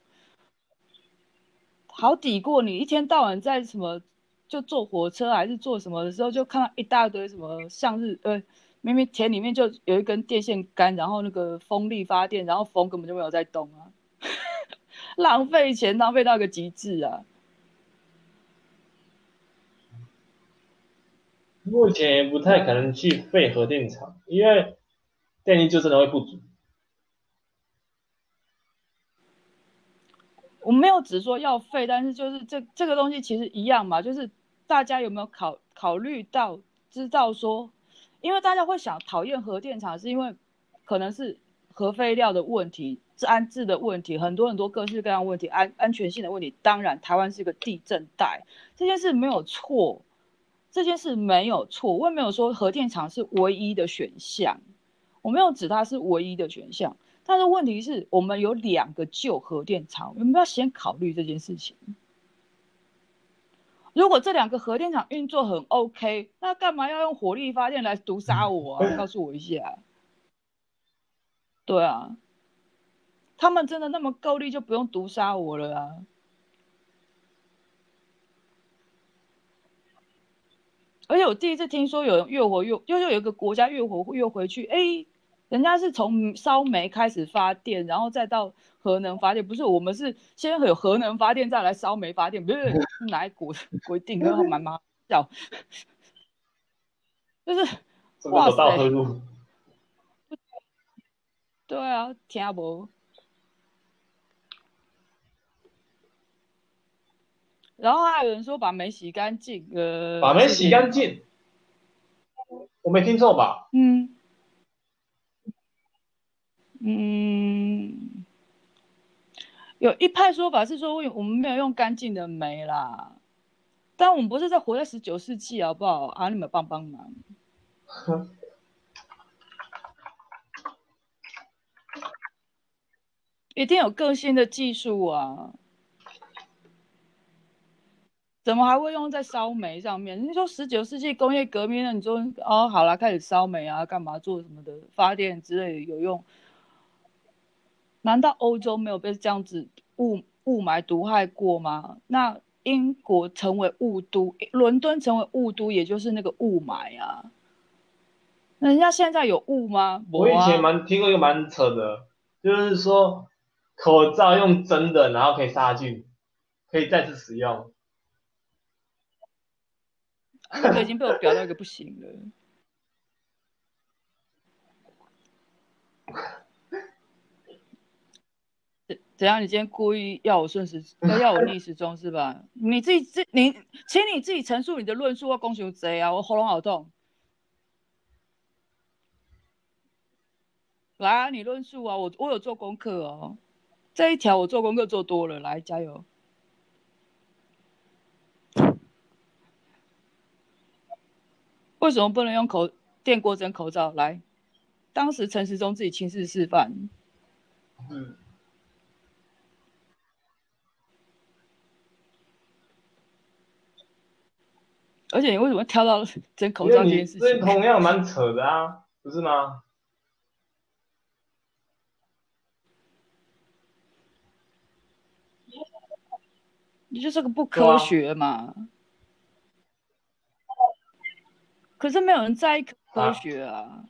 好抵过你一天到晚在什么就坐火车还是坐什么的时候，就看到一大堆什么向日呃，明明田里面就有一根电线杆，然后那个风力发电，然后风根本就没有在动啊，<laughs> 浪费钱浪费到个极致啊！目前也不太可能去废核电厂，因为电力就真的会不足。我没有只说要废，但是就是这这个东西其实一样嘛，就是大家有没有考考虑到知道说，因为大家会想讨厌核电厂，是因为可能是核废料的问题、安置的问题，很多很多各式各样问题、安安全性的问题。当然，台湾是一个地震带，这件事没有错，这件事没有错，我也没有说核电厂是唯一的选项，我没有指它是唯一的选项。但是问题是我们有两个旧核电厂，我们要先考虑这件事情。如果这两个核电厂运作很 OK，那干嘛要用火力发电来毒杀我啊？<laughs> 告诉我一下。对啊，他们真的那么够力，就不用毒杀我了啊。而且我第一次听说有人越活越，就是有一个国家越活越回去，哎，人家是从烧煤开始发电，然后再到核能发电，不是我们是先有核能发电，再来烧煤发电，不是 <laughs> 哪一国规定？然后蛮蛮笑，就是哇塞，对啊，听不。然后还有人说把煤洗干净，呃，把煤洗干净，我没听错吧？嗯嗯，有一派说法是说，我们没有用干净的煤啦，但我们不是在活在十九世纪，好不好？啊，你们帮帮忙，一定有更新的技术啊。怎么还会用在烧煤上面？你说十九世纪工业革命了，你说哦好了，开始烧煤啊，干嘛做什么的发电之类有用？难道欧洲没有被这样子雾雾霾毒害过吗？那英国成为雾都，伦敦成为雾都，也就是那个雾霾啊。那人家现在有雾吗？我以前蛮听过一个蛮扯的，就是说口罩用真的，然后可以杀菌，可以再次使用。那个已经被我表到一个不行了。怎怎样？你今天故意要我顺时，要要我逆时钟是吧？你自己自你，请你自己陈述你的论述或！恭喜贼啊！我喉咙好痛。来啊，你论述啊！我我有做功课哦，这一条我做功课做多了，来加油。为什么不能用口电锅蒸口罩来？当时陈时中自己亲自示范。嗯。而且你为什么跳到整口罩这件事情？这同样蛮扯的啊，不是吗？你就是个不科学嘛。可是没有人在意科学啊！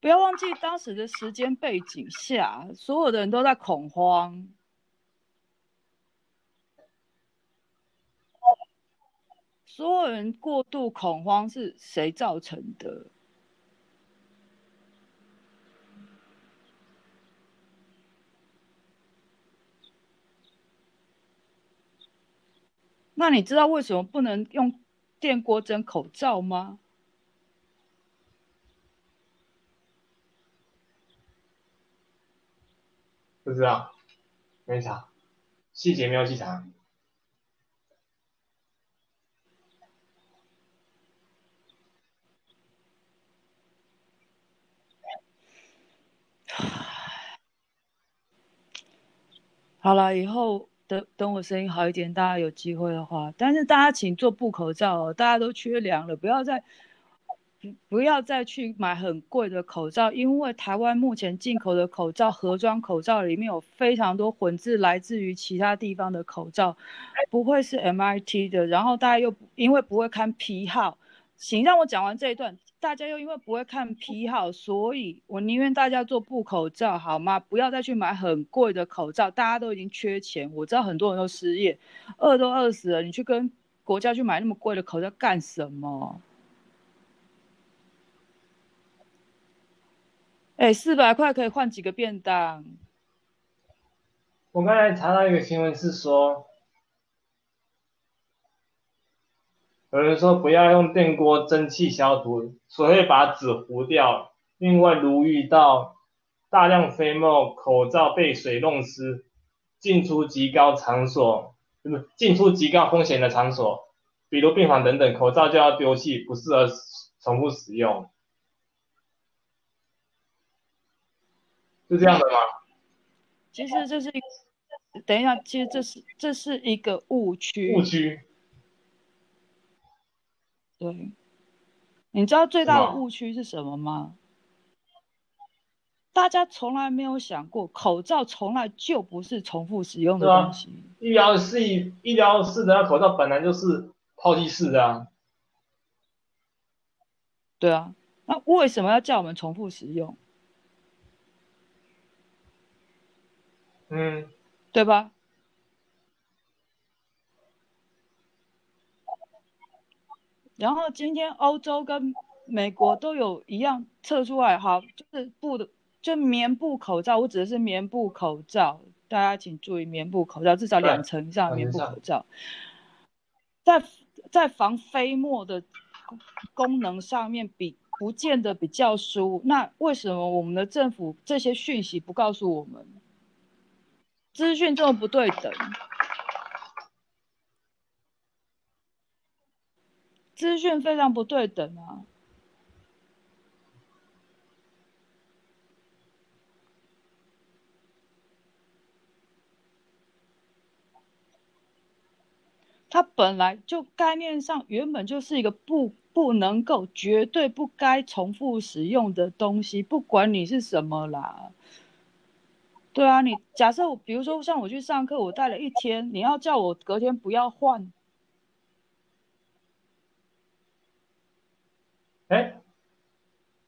不要忘记当时的时间背景下，所有的人都在恐慌。所有人过度恐慌是谁造成的？那你知道为什么不能用？电锅蒸口罩吗？不知道，没查，细节没有细查。好了，以后。等等，我声音好一点，大家有机会的话，但是大家请做布口罩哦，大家都缺粮了，不要再不要再去买很贵的口罩，因为台湾目前进口的口罩盒装口罩里面有非常多混制来自于其他地方的口罩，不会是 MIT 的，然后大家又因为不会看批号，请让我讲完这一段。大家又因为不会看批号，所以我宁愿大家做布口罩，好吗？不要再去买很贵的口罩。大家都已经缺钱，我知道很多人都失业，饿都饿死了。你去跟国家去买那么贵的口罩干什么？哎，四百块可以换几个便当？我刚才查到一个新闻是说。有人说不要用电锅蒸汽消毒，所以把纸糊掉。另外，如遇到大量飞沫、口罩被水弄湿、进出极高场所，不是进出极高风险的场所，比如病房等等，口罩就要丢弃，不适合重复使用，是这样的吗？其实这是一，等一下，其实这是这是一个误区。误区。对，你知道最大的误区是什么吗？大家从来没有想过，口罩从来就不是重复使用的东西。医疗是医疗式的口罩本来就是抛弃式的啊。对啊，那为什么要叫我们重复使用？嗯，对吧？然后今天欧洲跟美国都有一样测出来，哈，就是布的，就棉布口罩。我指的是棉布口罩，大家请注意，棉布口罩至少两层以上棉布口罩，在在防飞沫的功能上面比不见得比较输。那为什么我们的政府这些讯息不告诉我们？资讯这么不对等，资讯非常不对等啊！它本来就概念上原本就是一个不不能够、绝对不该重复使用的东西，不管你是什么啦。对啊，你假设我，比如说像我去上课，我带了一天，你要叫我隔天不要换？哎，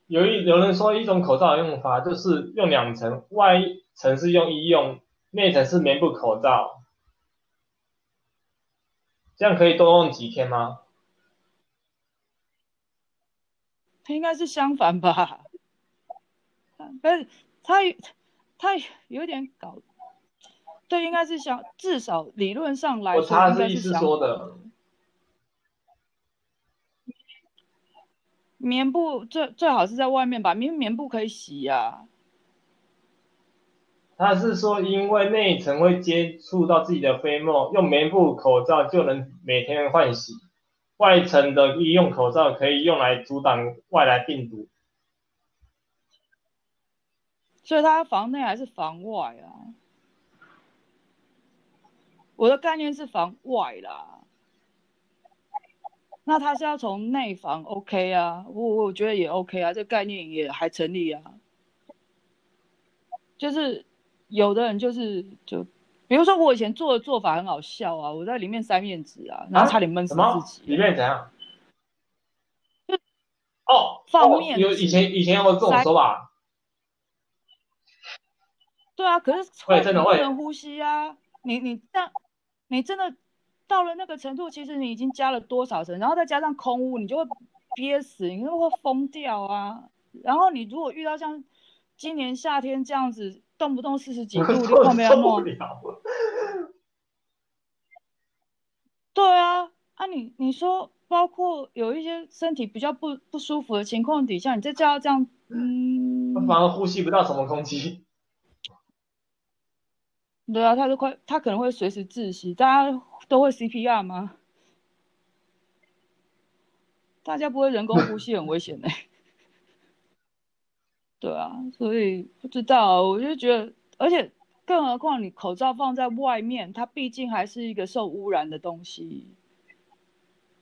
有一有人说一种口罩的用法就是用两层，外层是用医用，内层是棉布口罩，这样可以多用几天吗？它应该是相反吧？不是，它。他有点搞，对，应该是想至少理论上来说，他是意思说的。棉布最最好是在外面吧，因为棉布可以洗呀。他是说，因为内层会接触到自己的飞沫，用棉布口罩就能每天换洗，外层的医用口罩可以用来阻挡外来病毒。所以它防内还是防外啊？我的概念是防外啦。那他是要从内防，OK 啊？我我觉得也 OK 啊，这概念也还成立啊。就是有的人就是就，比如说我以前做的做法很好笑啊，我在里面塞面纸啊，然后差点闷死自己。里面怎样？就哦，放面有以前以前有这种说法。对啊，可是会不能呼吸啊！你你这样，你真的到了那个程度，其实你已经加了多少层，然后再加上空屋，你就会憋死，你就会疯掉啊！然后你如果遇到像今年夏天这样子，动不动四十几度，就后面要弄。对啊，啊你你说，包括有一些身体比较不不舒服的情况底下，你再叫他这样，嗯，反而呼吸不到什么空气。对啊，他都快，他可能会随时窒息。大家都会 CPR 吗？大家不会人工呼吸很危险的。对啊，所以不知道，我就觉得，而且更何况你口罩放在外面，它毕竟还是一个受污染的东西，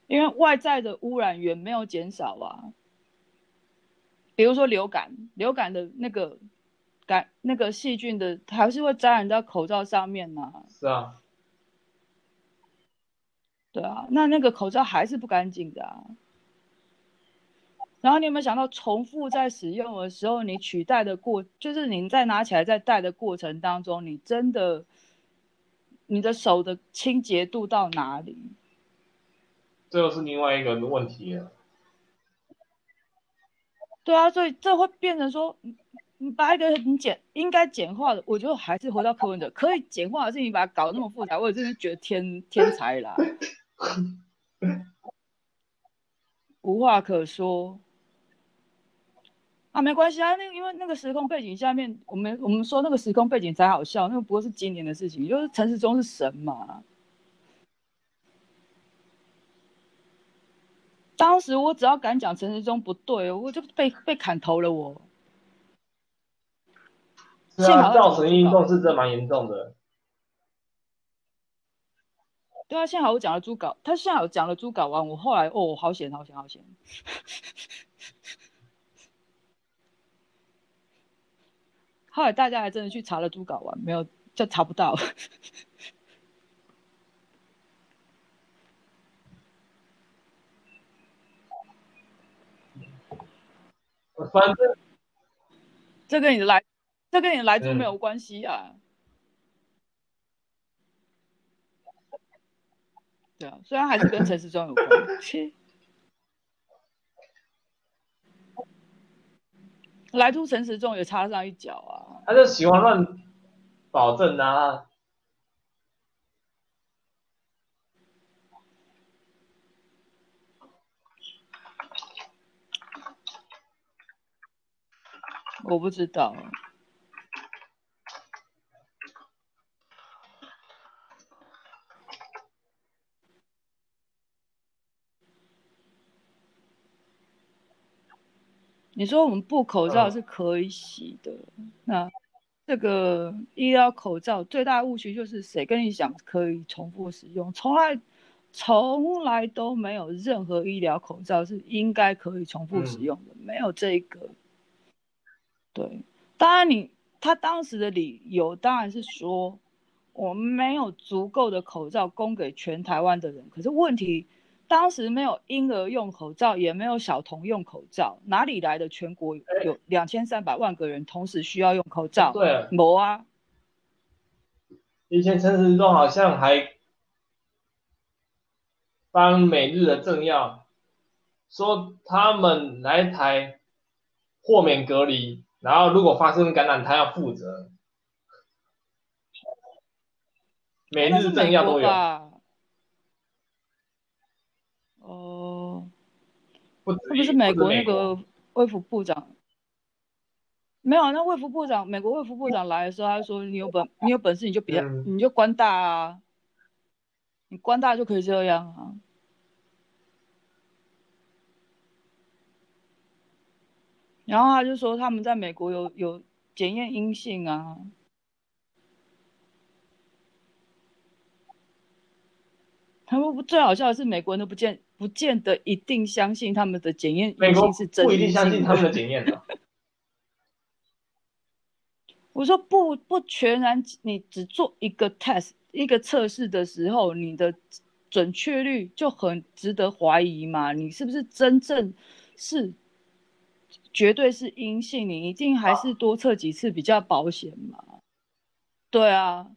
因为外在的污染源没有减少啊。比如说流感，流感的那个。感那个细菌的还是会沾染到口罩上面呢。是啊，对啊，那那个口罩还是不干净的啊。然后你有没有想到，重复在使用的时候，你取代的过，就是你在拿起来在戴的过程当中，你真的，你的手的清洁度到哪里？这又是另外一个问题了。对啊，所以这会变成说。你把一个很简应该简化的，我觉得还是回到柯文哲，可以简化的事情，把它搞那么复杂，我真的觉得天天才啦，无话可说。啊，没关系啊，那因为那个时空背景下面，我们我们说那个时空背景才好笑，那个不过是今年的事情，就是陈时中是神嘛。当时我只要敢讲陈时中不对，我就被被砍头了。我，是啊，造成运动是真蛮严重的。对啊，幸好我讲了猪稿，他幸好讲了猪稿完，我后来哦，好险，好险，好险。<laughs> 后来大家还真的去查了猪稿完，没有就查不到。<laughs> 反正这跟你的来，这跟你的来猪没有关系啊。对啊，虽然还是跟陈时中有关。<laughs> 来猪陈时中也插上一脚啊。他就喜欢乱保证啊。我不知道。你说我们布口罩是可以洗的，那这个医疗口罩最大的误区就是谁跟你讲可以重复使用？从来从来都没有任何医疗口罩是应该可以重复使用的，没有这个。对，当然你他当时的理由当然是说我们没有足够的口罩供给全台湾的人。可是问题，当时没有婴儿用口罩，也没有小童用口罩，哪里来的全国有两千三百万个人同时需要用口罩？对，没啊。以前陈时中好像还帮每日的政要说他们来台豁免隔离。然后，如果发生感染，他要负责。每日政要都有。哦。是，不是美国那个卫福部长。没有，那卫福部长，美国卫福部长来的时候，他说：“你有本，你有本事，你就别，你就官大啊，你官大就可以这样啊。”然后他就说他们在美国有有检验阴性啊，他们最好笑的是美国人都不见不见得一定相信他们的检验阴性是真，不一定相信他们的检验的。<laughs> 我说不不全然，你只做一个 test 一个测试的时候，你的准确率就很值得怀疑嘛？你是不是真正是？绝对是阴性，你一定还是多测几次比较保险嘛？对啊，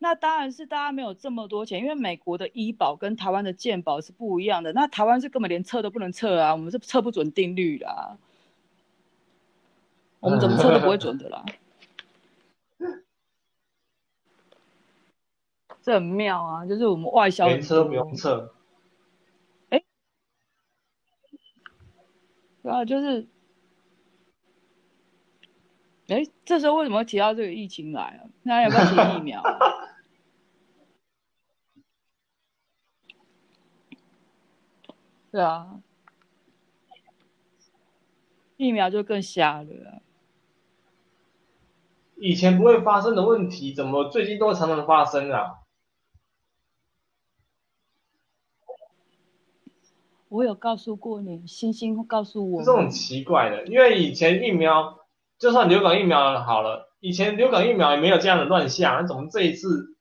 那当然是大家没有这么多钱，因为美国的医保跟台湾的健保是不一样的。那台湾是根本连测都不能测啊，我们是测不准定律啦，我们怎么测都不会准的啦。这很妙啊，就是我们外销连测都不用测。然后就是，哎，这时候为什么会提到这个疫情来啊？那要不要提疫苗？对啊，疫苗就更瞎了。以前不会发生的问题，怎么最近都常常发生啊？我有告诉过你，星星告诉我，这种奇怪的，因为以前疫苗，就算流感疫苗好了，以前流感疫苗也没有这样的乱象，怎么这一次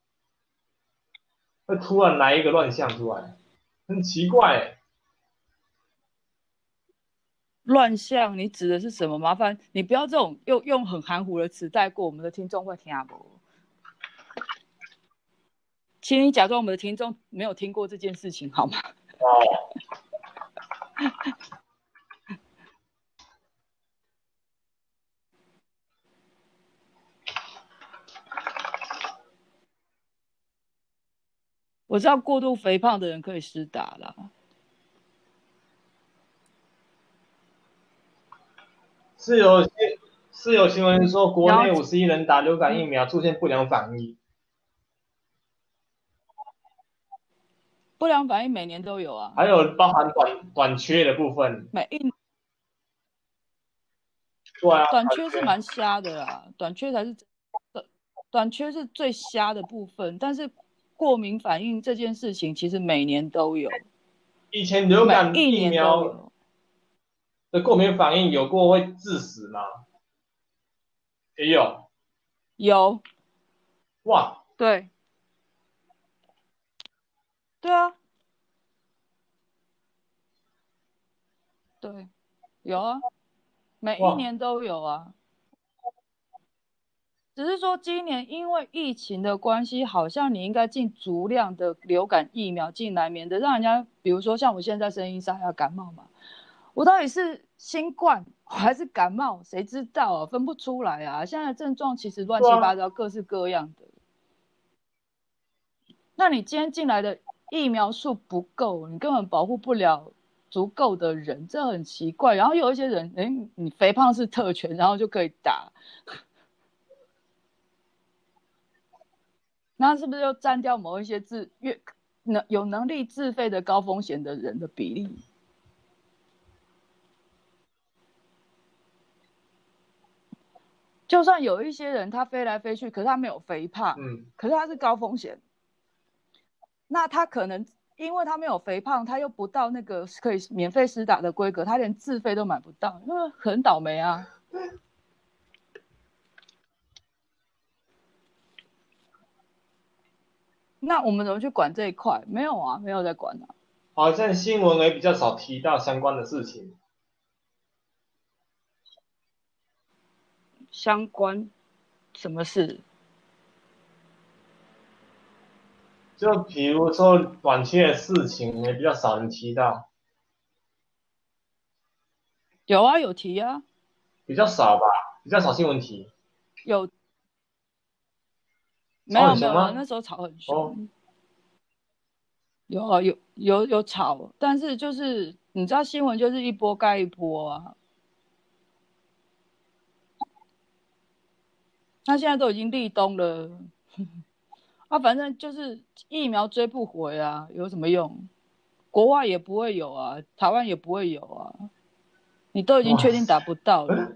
会突然来一个乱象出来？很奇怪。乱象，你指的是什么？麻烦你不要这种用用很含糊的词带过，我们的听众会听不？请你假装我们的听众没有听过这件事情，好吗？<laughs> 我知道过度肥胖的人可以施打了。是有新是有新闻说，国内五十一人打流感疫苗出现不良反应。不不良反应每年都有啊，还有包含短短缺的部分，每一对啊，短缺是蛮瞎的啦，短缺。才是短短缺是最瞎的部分，但是过敏反应这件事情其实每年都有，以前流感疫苗有。的过敏反应有过会致死吗？也有，有，哇，对，对啊，对，有啊，每一年都有啊。只是说今年因为疫情的关系，好像你应该进足量的流感疫苗进来，免得让人家，比如说像我现在声音沙哑感冒嘛，我到底是新冠还是感冒，谁知道啊？分不出来啊！现在的症状其实乱七八糟，各式各样的。那你今天进来的疫苗数不够，你根本保护不了足够的人，这很奇怪。然后有一些人，哎，你肥胖是特权，然后就可以打，那是不是又占掉某一些自越能有能力自费的高风险的人的比例？就算有一些人他飞来飞去，可是他没有肥胖，嗯，可是他是高风险，那他可能因为他没有肥胖，他又不到那个可以免费施打的规格，他连自费都买不到，因为很倒霉啊。那我们怎么去管这一块？没有啊，没有在管啊。好像新闻也比较少提到相关的事情。相关什么事？就比如说短期的事情也比较少人提到，有啊，有提啊，比较少吧，比较少新闻提。有。没有没有，那时候吵很凶。哦有啊，有有有吵，但是就是你知道新闻就是一波盖一波啊。那现在都已经立冬了，<laughs> 啊，反正就是疫苗追不回啊，有什么用？国外也不会有啊，台湾也不会有啊，你都已经确定打不到了。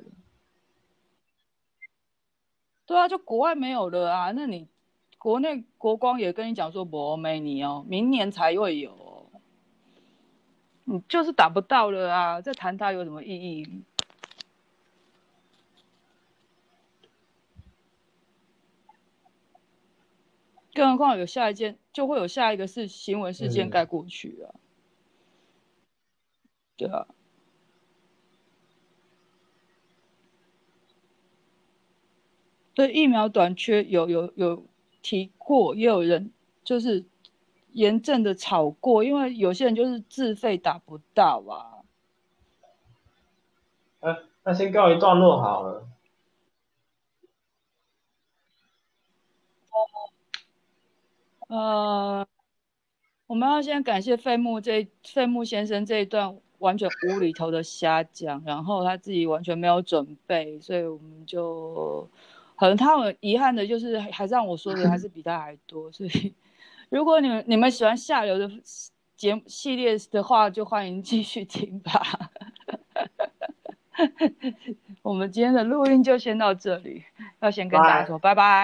对啊，就国外没有了啊，那你国内国光也跟你讲说不没你哦，明年才会有、哦，你就是打不到了啊，再谈它有什么意义？更何况有下一件，就会有下一个是新闻事件嗯盖过去啊，对啊。对疫苗短缺有有有提过，也有人就是严正的吵过，因为有些人就是自费打不到啊。呃，那先告一段落好了。呃，我们要先感谢费木这费木先生这一段完全无厘头的瞎讲，然后他自己完全没有准备，所以我们就很他很遗憾的就是还还让我说的还是比他还多，所以如果你们你们喜欢下流的节目系列的话，就欢迎继续听吧。<laughs> 我们今天的录音就先到这里，要先跟大家说拜拜。